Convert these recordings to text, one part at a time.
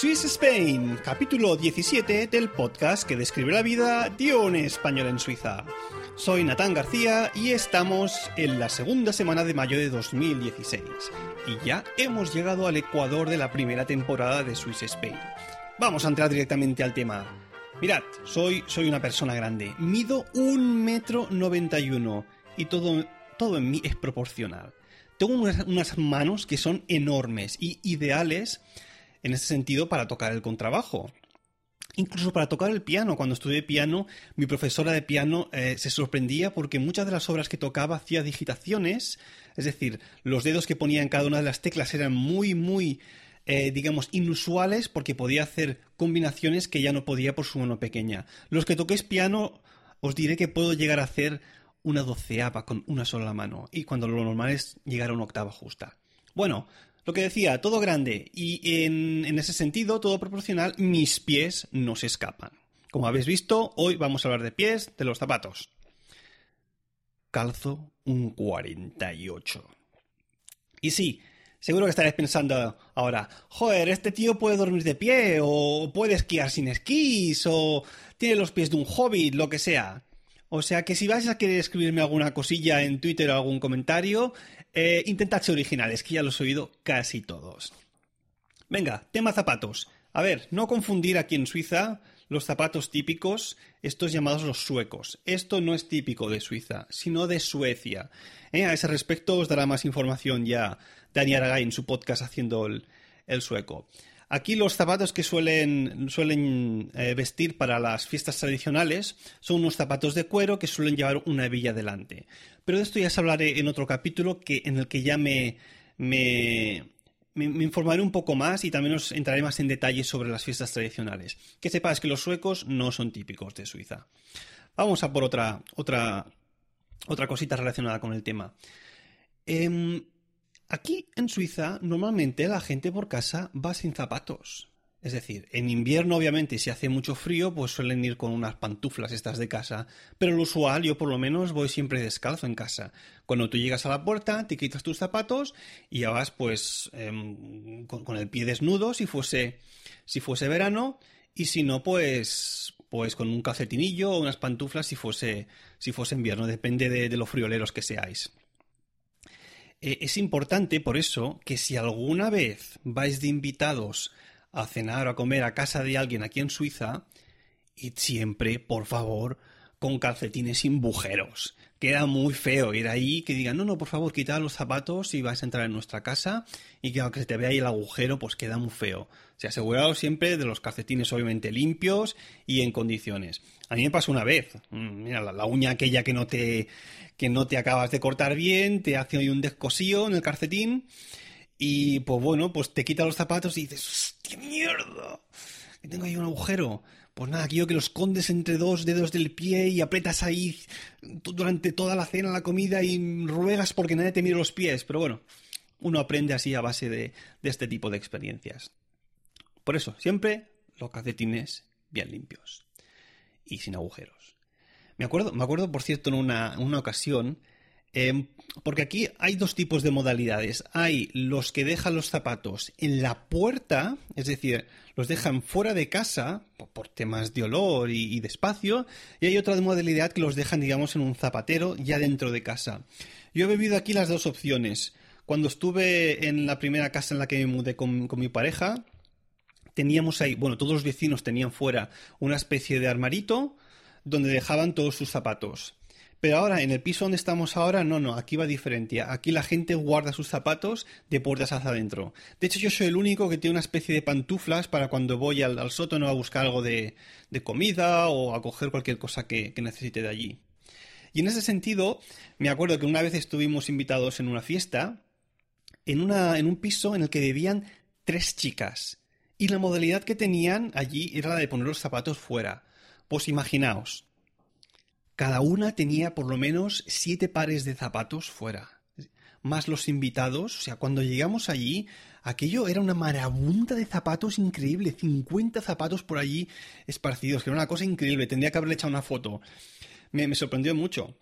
Swiss Spain, capítulo 17 del podcast que describe la vida de un español en Suiza. Soy Natán García y estamos en la segunda semana de mayo de 2016 y ya hemos llegado al ecuador de la primera temporada de Swiss Spain. Vamos a entrar directamente al tema. Mirad, soy, soy una persona grande, mido un metro noventa y uno y todo, en mí es proporcional tengo unas, unas, manos que son enormes y ideales en ese sentido para tocar el contrabajo. Incluso para tocar el piano. Cuando estudié piano, mi profesora de piano eh, se sorprendía porque muchas de las obras que tocaba hacía digitaciones, es decir, los dedos que ponía en cada una de las teclas eran muy, muy, eh, digamos, inusuales porque podía hacer combinaciones que ya no podía por su mano pequeña. Los que toquéis piano, os diré que puedo llegar a hacer una doceava con una sola mano, y cuando lo normal es llegar a una octava justa. Bueno, lo que decía, todo grande, y en, en, ese sentido, todo proporcional, mis pies no se escapan. Como habéis visto, hoy vamos a hablar de pies, de los zapatos. Calzo un 48. Y sí, seguro que estaréis pensando ahora, joder, este tío puede dormir de pie, o puede esquiar sin esquís, o tiene los pies de un hobbit, lo que sea. O sea que si vais a querer escribirme alguna cosilla en Twitter o algún comentario, eh, intentad ser originales, que ya los he oído casi todos. Venga, tema zapatos. A ver, no confundir aquí en Suiza los zapatos típicos, estos llamados los suecos. Esto no es típico de Suiza, sino de Suecia. Eh, a ese respecto os dará más información ya Dani Aragay en su podcast haciendo el, el sueco. Aquí los zapatos que suelen, suelen eh, vestir para las fiestas tradicionales son unos zapatos de cuero que suelen llevar una hebilla delante. Pero de esto ya os hablaré en otro capítulo que, en el que ya me, me, informaré un poco más y también os entraré más en detalle sobre las fiestas tradicionales. Que sepáis que los suecos no son típicos de Suiza. Vamos a por otra, otra, otra cosita relacionada con el tema. Eh, Aquí en Suiza normalmente la gente por casa va sin zapatos. Es decir, en invierno obviamente si hace mucho frío pues suelen ir con unas pantuflas estas de casa, pero lo usual yo por lo menos voy siempre descalzo en casa. Cuando tú llegas a la puerta te quitas tus zapatos y ya vas pues eh, con, el pie desnudo si fuese, si fuese verano y si no pues pues con un calcetinillo o unas pantuflas si fuese, si fuese invierno, depende de, de lo frioleros que seáis. Eh, es importante, por eso, que si alguna vez vais de invitados a cenar o a comer a casa de alguien aquí en Suiza, id siempre, por favor, con calcetines sin bujeros. Queda muy feo ir ahí que digan, no, no, por favor, quitad los zapatos y vais a entrar en nuestra casa y que aunque se te vea ahí el agujero, pues queda muy feo. O sea, aseguraos siempre de los calcetines obviamente limpios y en condiciones. A mí me pasó una vez, mira, la, uña aquella que no te que no te acabas de cortar bien, te hace hoy un descosío en el calcetín y pues bueno, pues te quita los zapatos y dices, ¡hostia mierda! Que tengo ahí un agujero. Pues nada, quiero que lo escondes entre dos dedos del pie y apretas ahí durante toda la cena, la comida y ruegas porque nadie te mire los pies. Pero bueno, uno aprende así a base de, de este tipo de experiencias. Por eso, siempre los calcetines bien limpios y sin agujeros. Me acuerdo, me acuerdo por cierto, en una, ocasión, eh, porque aquí hay dos tipos de modalidades. Hay los que dejan los zapatos en la puerta, es decir, los dejan fuera de casa por, temas de olor y, y, de espacio, y hay otra modalidad que los dejan, digamos, en un zapatero ya dentro de casa. Yo he vivido aquí las dos opciones. Cuando estuve en la primera casa en la que me mudé con mi pareja, teníamos ahí, bueno, todos los vecinos tenían fuera una especie de armarito donde dejaban todos sus zapatos. Pero ahora, en el piso donde estamos ahora, no, no, aquí va diferente. Aquí la gente guarda sus zapatos de puertas hacia adentro. De hecho, yo soy el único que tiene una especie de pantuflas para cuando voy al, sótano a buscar algo de, comida o a coger cualquier cosa que, que necesite de allí. Y en ese sentido, me acuerdo que una vez estuvimos invitados en una fiesta, en, una, en un piso en el que vivían tres chicas. Y la modalidad que tenían allí era la de poner los zapatos fuera. Pues imaginaos, cada una tenía por lo menos siete pares de zapatos fuera. Más los invitados, o sea, cuando llegamos allí, aquello era una marabunta de zapatos increíble, 50 zapatos por allí esparcidos, que era una cosa increíble, tendría que haberle echado una foto. Me, me sorprendió mucho.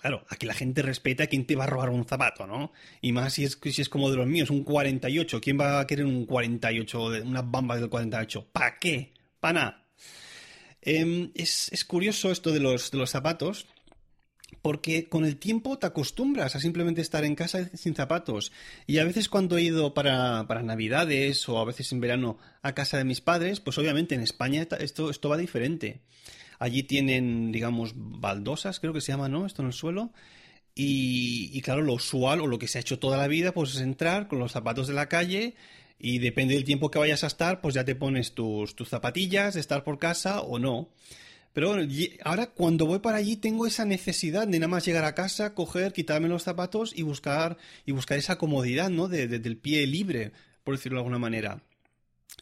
Claro, aquí la gente respeta a quien te va a robar un zapato, ¿no? Y más si es, si es como de los míos, un 48. ¿Quién va a querer un 48, una bamba del 48? ¿Para qué? ¿Para nada? Em, es, curioso esto de los, de los zapatos, porque con el tiempo te acostumbras a simplemente estar en casa sin zapatos. Y a veces cuando he ido para, para, Navidades o a veces en verano a casa de mis padres, pues obviamente en España esto, esto va diferente. Allí tienen, digamos, baldosas, creo que se llama, ¿no? Esto en el suelo. Y, claro, lo usual o lo que se ha hecho toda la vida, pues es entrar con los zapatos de la calle y depende del tiempo que vayas a estar, pues ya te pones tus, tus zapatillas, de estar por casa o no. Pero bueno, ahora cuando voy para allí tengo esa necesidad de nada más llegar a casa, coger, quitarme los zapatos y buscar, y buscar esa comodidad, ¿no? De, del pie libre, por decirlo de alguna manera.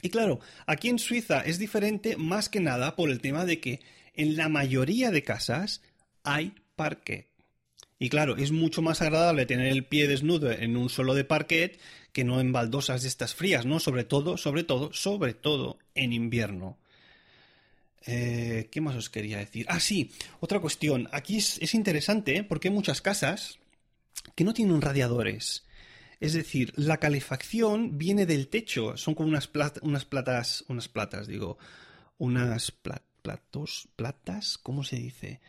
Y claro, aquí en Suiza es diferente más que nada por el tema de que en la mayoría de casas hay parquet. Y claro, es mucho más agradable tener el pie desnudo en un suelo de parquet que no en baldosas de estas frías, ¿no? Sobre todo, sobre todo, sobre todo en invierno. Eh, ¿Qué más os quería decir? Ah, sí, otra cuestión. Aquí es, interesante ¿eh? porque hay muchas casas que no tienen radiadores. Es decir, la calefacción viene del techo. Son como unas, unas platas, unas platas, digo, unas platas platos, platas, ¿cómo se dice?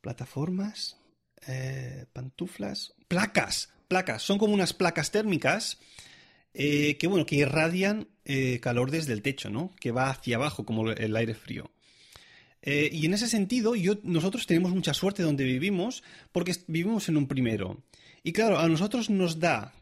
Plataformas, eh, pantuflas, placas, placas, son como unas placas térmicas eh, que, bueno, que irradian eh, calor desde el techo, ¿no? Que va hacia abajo como el aire frío. y en ese sentido, nosotros tenemos mucha suerte donde vivimos porque vivimos en un primero. Y claro, a nosotros nos da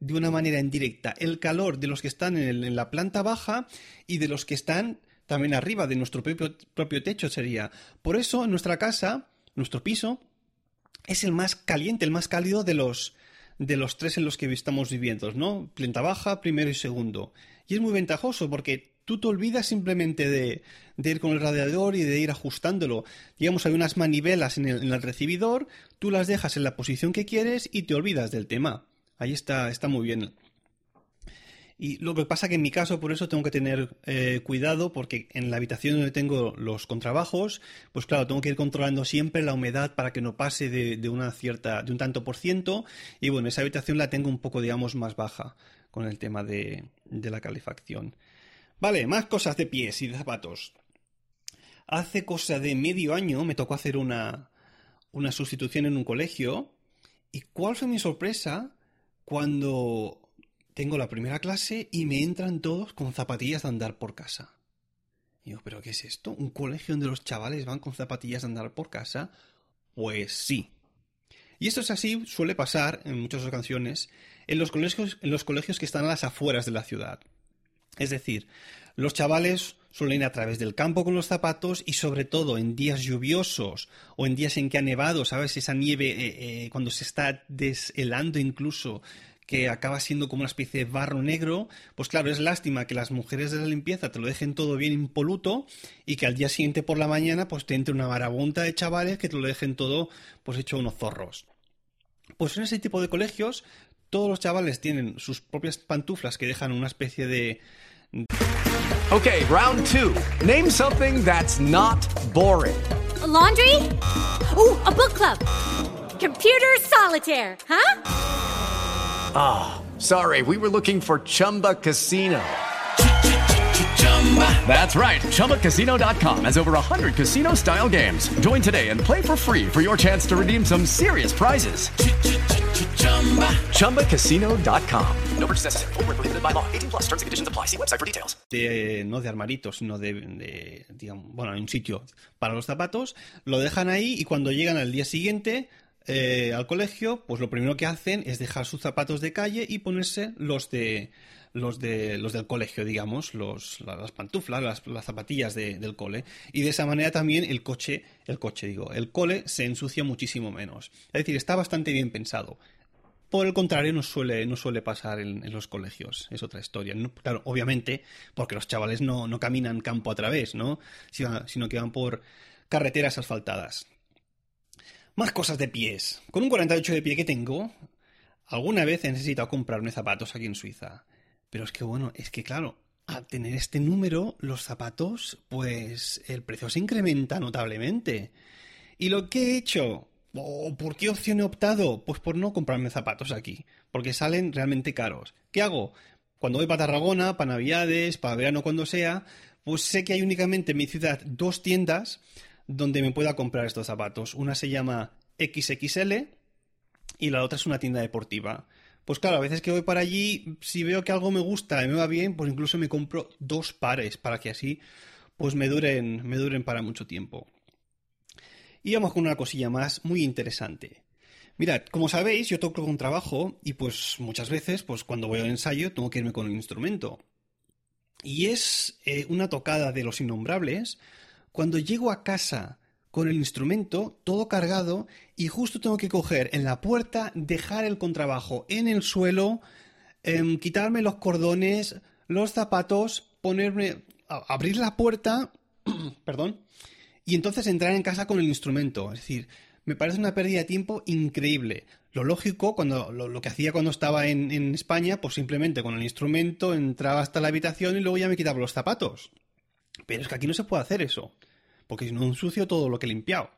de una manera indirecta el calor de los que están en la planta baja y de los que están también arriba de nuestro propio, techo sería. Por eso nuestra casa, nuestro piso, es el más caliente, el más cálido de los, de los tres en los que estamos viviendo, ¿no? Planta baja, primero y segundo. Y es muy ventajoso porque tú te olvidas simplemente de, de, ir con el radiador y de ir ajustándolo. Digamos, hay unas manivelas en el, en el, recibidor, tú las dejas en la posición que quieres y te olvidas del tema. Ahí está, está muy bien. Y lo que pasa que en mi caso, por eso tengo que tener eh, cuidado, porque en la habitación donde tengo los contrabajos, pues claro, tengo que ir controlando siempre la humedad para que no pase de, una cierta, de un tanto por ciento. Y bueno, esa habitación la tengo un poco, digamos, más baja con el tema de, de la calefacción. Vale, más cosas de pies y de zapatos. Hace cosa de medio año me tocó hacer una, una sustitución en un colegio. ¿Y cuál fue mi sorpresa cuando tengo la primera clase y me entran todos con zapatillas de andar por casa. Y yo, ¿pero qué es esto? ¿Un colegio donde los chavales van con zapatillas de andar por casa? Pues sí. Y esto es así, suele pasar en muchas ocasiones en los colegios, en los colegios que están a las afueras de la ciudad. Es decir, los chavales suelen ir a través del campo con los zapatos y sobre todo en días lluviosos o en días en que ha nevado, ¿sabes? Esa nieve eh, eh, cuando se está deshelando incluso que acaba siendo como una especie de barro negro, pues claro, es lástima que las mujeres de la limpieza te lo dejen todo bien impoluto y que al día siguiente por la mañana pues te entre una marabunta de chavales que te lo dejen todo pues hecho unos zorros. Pues en ese tipo de colegios todos los chavales tienen sus propias pantuflas que dejan una especie de... Ok, round two. Name something that's not boring. laundry? Oh, a book club. Computer solitaire, huh? Ah, oh, sorry, we were looking for Chumba Casino. That's right. ChumbaCasino.com has over 100 casino style games. Join today and play for free for your chance to redeem some serious prizes. ChumbaCasino.com. No purchase necessary. Void prohibited by law. 18 plus terms and conditions apply. See website for details. de- no de armaritos, sino de, de, digamos, bueno, hay un sitio para los zapatos, lo dejan ahí y cuando llegan al día siguiente eh, al colegio, pues lo primero que hacen es dejar sus zapatos de calle y ponerse los de los de los del colegio, digamos, los, la- las pantuflas, las, las zapatillas de- del cole. Y de esa manera también el coche, el coche digo, el cole se ensucia muchísimo menos. Es decir, está bastante bien pensado. Por el contrario, no suele, no suele pasar en, los colegios. Es otra historia. Claro, obviamente, porque los chavales no, no caminan campo a través, ¿no? Sino que van por carreteras asfaltadas. Más cosas de pies. Con un 48 de pie que tengo, alguna vez he necesitado comprarme zapatos aquí en Suiza. Pero es que bueno, es que claro, al tener este número, los zapatos, pues el precio se incrementa notablemente. ¿Y lo que he hecho? ¿O por qué opción he optado? Pues por no comprarme zapatos aquí, porque salen realmente caros. ¿Qué hago? Cuando voy para Tarragona, para Navidades, para verano, cuando sea, pues sé que hay únicamente en mi ciudad dos tiendas donde me pueda comprar estos zapatos. Una se llama XXL y la otra es una tienda deportiva. Pues claro, a veces que voy para allí, si veo que algo me gusta y me va bien, pues incluso me compro dos pares para que así pues me duren, me duren para mucho tiempo. Y vamos con una cosilla más muy interesante. Mirad, como sabéis, yo toco con trabajo y pues muchas veces, pues cuando voy al ensayo, tengo que irme con el instrumento. Y es eh, una tocada de los innombrables cuando llego a casa con el instrumento todo cargado y justo tengo que coger en la puerta, dejar el contrabajo en el suelo, em, quitarme los cordones, los zapatos, ponerme, abrir la puerta, perdón, y entonces entrar en casa con el instrumento. Es decir, me parece una pérdida de tiempo increíble. Lo lógico, cuando lo, lo que hacía cuando estaba en, en España, pues simplemente con el instrumento entraba hasta la habitación y luego ya me quitaba los zapatos. Pero es que aquí no se puede hacer eso, porque si no ensucio todo lo que he limpiado.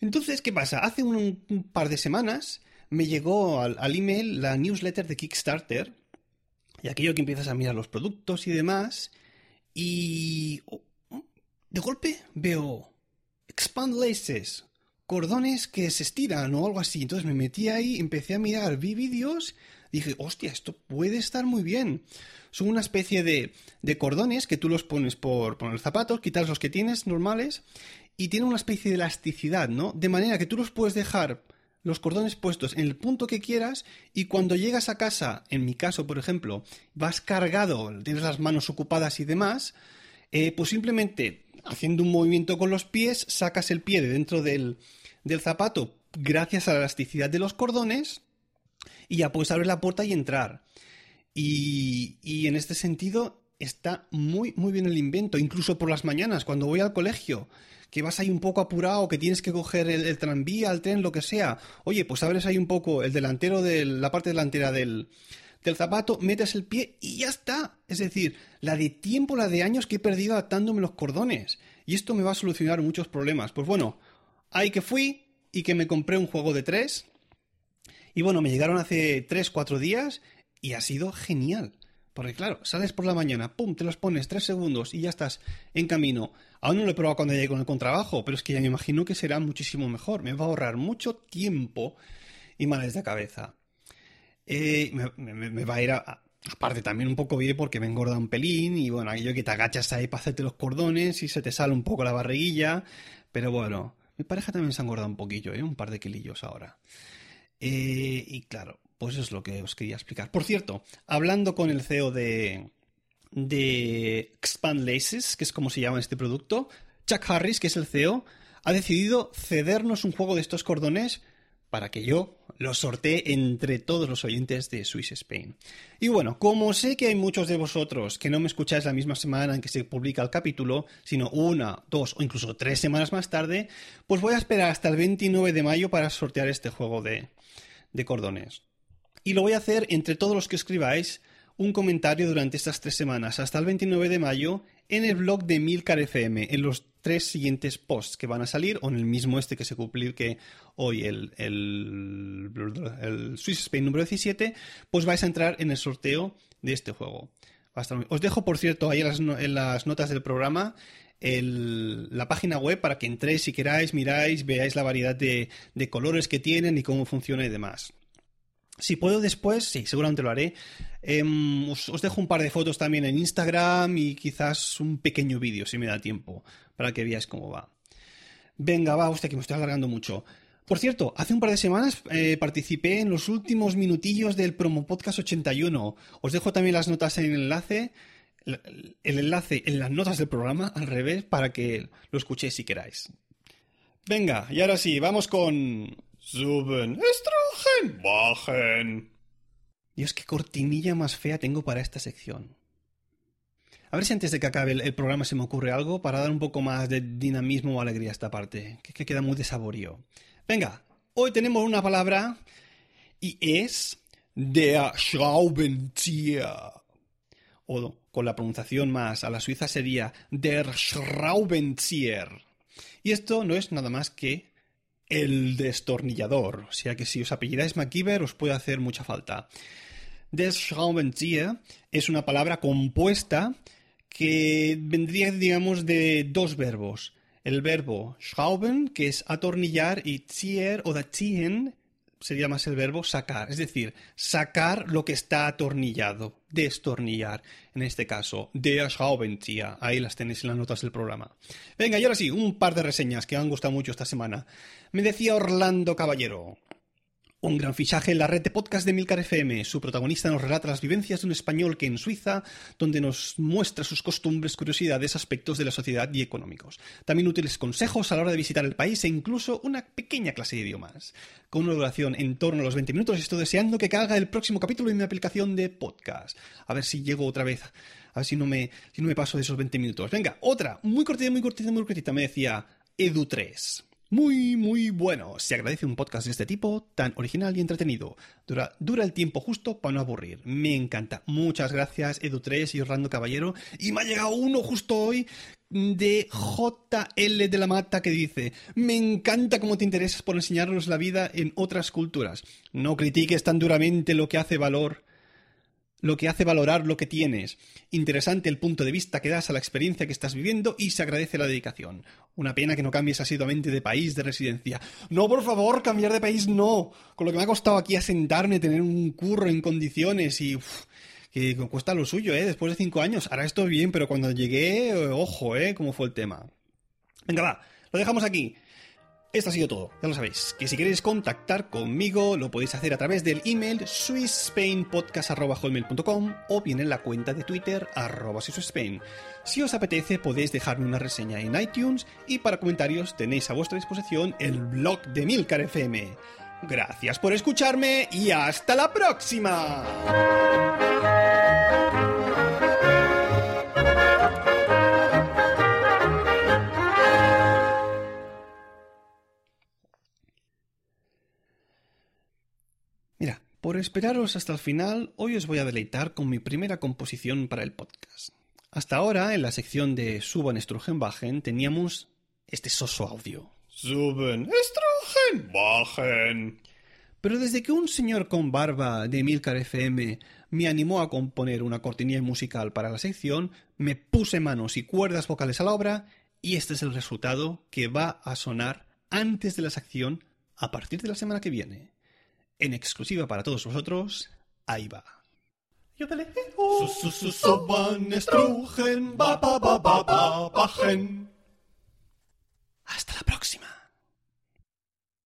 Entonces, ¿qué pasa? Hace un, par de semanas me llegó al, email la newsletter de Kickstarter, y aquello que empiezas a mirar los productos y demás, y oh, de golpe veo expand laces, cordones que se estiran o algo así. Entonces me metí ahí, empecé a mirar, vi vídeos, dije, hostia, esto puede estar muy bien. Son una especie de, de cordones que tú los pones por, por los zapatos, quitas los que tienes normales y tiene una especie de elasticidad, ¿no? De manera que tú los puedes dejar los cordones puestos en el punto que quieras y cuando llegas a casa, en mi caso, por ejemplo, vas cargado, tienes las manos ocupadas y demás, eh, pues simplemente haciendo un movimiento con los pies, sacas el pie de dentro del, del zapato gracias a la elasticidad de los cordones y ya puedes abrir la puerta y entrar. Y, y en este sentido está muy, muy bien el invento, incluso por las mañanas, cuando voy al colegio, que vas ahí un poco apurado, que tienes que coger el, tranvía, el tren, lo que sea. Oye, pues abres ahí un poco el delantero de la parte delantera del, del zapato, metes el pie y ya está. Es decir, la de tiempo, la de años que he perdido atándome los cordones. Y esto me va a solucionar muchos problemas. Pues bueno, ahí que fui y que me compré un juego de tres. Y bueno, me llegaron hace 3, 4 días y ha sido genial. Porque claro, sales por la mañana, pum, te los pones 3 segundos y ya estás en camino. Aún no lo he probado cuando llegue con el contrabajo, pero es que ya me imagino que será muchísimo mejor. Me va a ahorrar mucho tiempo y males de cabeza. Eh, me, va a ir Aparte, también un poco bien porque me engorda un pelín y bueno, aquello que te agachas ahí para hacerte los cordones y se te sale un poco la barriguilla. Pero bueno, mi pareja también se ha engordado un poquillo, ¿eh? Un par de kilillos ahora. Eh, y claro, pues es lo que os quería explicar. Por cierto, hablando con el CEO de, de Expand Laces, que es como se llama este producto, Chuck Harris, que es el CEO, ha decidido cedernos un juego de estos cordones para que yo los sortee entre todos los oyentes de Swiss Spain. Y bueno, como sé que hay muchos de vosotros que no me escucháis la misma semana en que se publica el capítulo, sino una, dos o incluso tres semanas más tarde, pues voy a esperar hasta el 29 de mayo para sortear este juego de cordones. Y lo voy a hacer entre todos los que escribáis un comentario durante estas tres semanas, hasta el 29 de mayo, en el blog de Milcar FM, en los tres siguientes posts que van a salir, o en el mismo este que se publique hoy, el, el, el Swiss Spain número 17, pues vais a entrar en el sorteo de este juego. Os dejo, por cierto, ahí en las, notas del programa la página web para que entréis si queráis, miráis, veáis la variedad de, de colores que tienen y cómo funciona y demás. Si puedo después, sí, seguramente lo haré. Em, os, dejo un par de fotos también en Instagram y quizás un pequeño vídeo, si me da tiempo, para que veáis cómo va. Venga, va, usted que me estoy alargando mucho. Por cierto, hace un par de semanas eh, participé en los últimos minutillos del Promo Podcast 81. Os dejo también las notas en el enlace, el, enlace en las notas del programa, al revés, para que lo escuchéis si queráis. Venga, y ahora sí, vamos con... Suben, bajen. Dios, qué cortinilla más fea tengo para esta sección. A ver si antes de que acabe el, el programa se me ocurre algo para dar un poco más de dinamismo o alegría a esta parte, que, que queda muy de saborío. Venga, hoy tenemos una palabra y es der Schraubenzieher. O con la pronunciación más a la suiza sería der Schraubenzieher. Y esto no es nada más que el destornillador. O sea que si os apellidáis MacGyver os puede hacer mucha falta. Des Schraubenzieher es una palabra compuesta que vendría, digamos, de dos verbos. El verbo schrauben, que es atornillar, y zier o ziehen sería más el verbo sacar. Es decir, sacar lo que está atornillado, destornillar. En este caso, der Schraubenzieher. Ahí las tenéis en las notas del programa. Venga, y ahora sí, un par de reseñas que han gustado mucho esta semana. Me decía Orlando Caballero. Un gran fichaje en la red de podcast de Milcar FM. Su protagonista nos relata las vivencias de un español que en Suiza, donde nos muestra sus costumbres, curiosidades, aspectos de la sociedad y económicos. También útiles consejos a la hora de visitar el país e incluso una pequeña clase de idiomas. Con una duración en torno a los 20 minutos, estoy deseando que haga el próximo capítulo en mi aplicación de podcast. A ver si llego otra vez. A ver si no me, si no me paso de esos 20 minutos. Venga, otra. Muy cortita, muy cortita, muy cortita. Me decía Edu3. Muy, muy bueno. Se agradece un podcast de este tipo, tan original y entretenido. Dura, el tiempo justo para no aburrir. Me encanta. Muchas gracias, Edu3 y Orlando Caballero. Y me ha llegado uno justo hoy de JL de la Mata que dice: Me encanta cómo te interesas por enseñarnos la vida en otras culturas. No critiques tan duramente lo que hace valor lo que hace valorar lo que tienes. Interesante el punto de vista que das a la experiencia que estás viviendo y se agradece la dedicación. Una pena que no cambies asiduamente de país de residencia. No, por favor, cambiar de país no. Con lo que me ha costado aquí asentarme, tener un curro en condiciones y... uf, que cuesta lo suyo, ¿eh? Después de cinco años. Ahora estoy bien, pero cuando llegué, eh, ojo, ¿eh? ¿Cómo fue el tema? Venga, va. Lo dejamos aquí. Esto ha sido todo, ya lo sabéis, que si queréis contactar conmigo lo podéis hacer a través del email swissspainpodcast.com o bien en la cuenta de Twitter arroba swissspain. Si os apetece podéis dejarme una reseña en iTunes y para comentarios tenéis a vuestra disposición el blog de Milcar FM. Gracias por escucharme y hasta la próxima. Por esperaros hasta el final, hoy os voy a deleitar con mi primera composición para el podcast. Hasta ahora, en la sección de Suban Strugenbachen, teníamos este soso audio. Suben Strugenbachen. Pero desde que un señor con barba de Milcar FM me animó a componer una cortinilla musical para la sección, me puse manos y cuerdas vocales a la obra y este es el resultado que va a sonar antes de la sección a partir de la semana que viene en exclusiva para todos vosotros, ahí va. Hasta la próxima.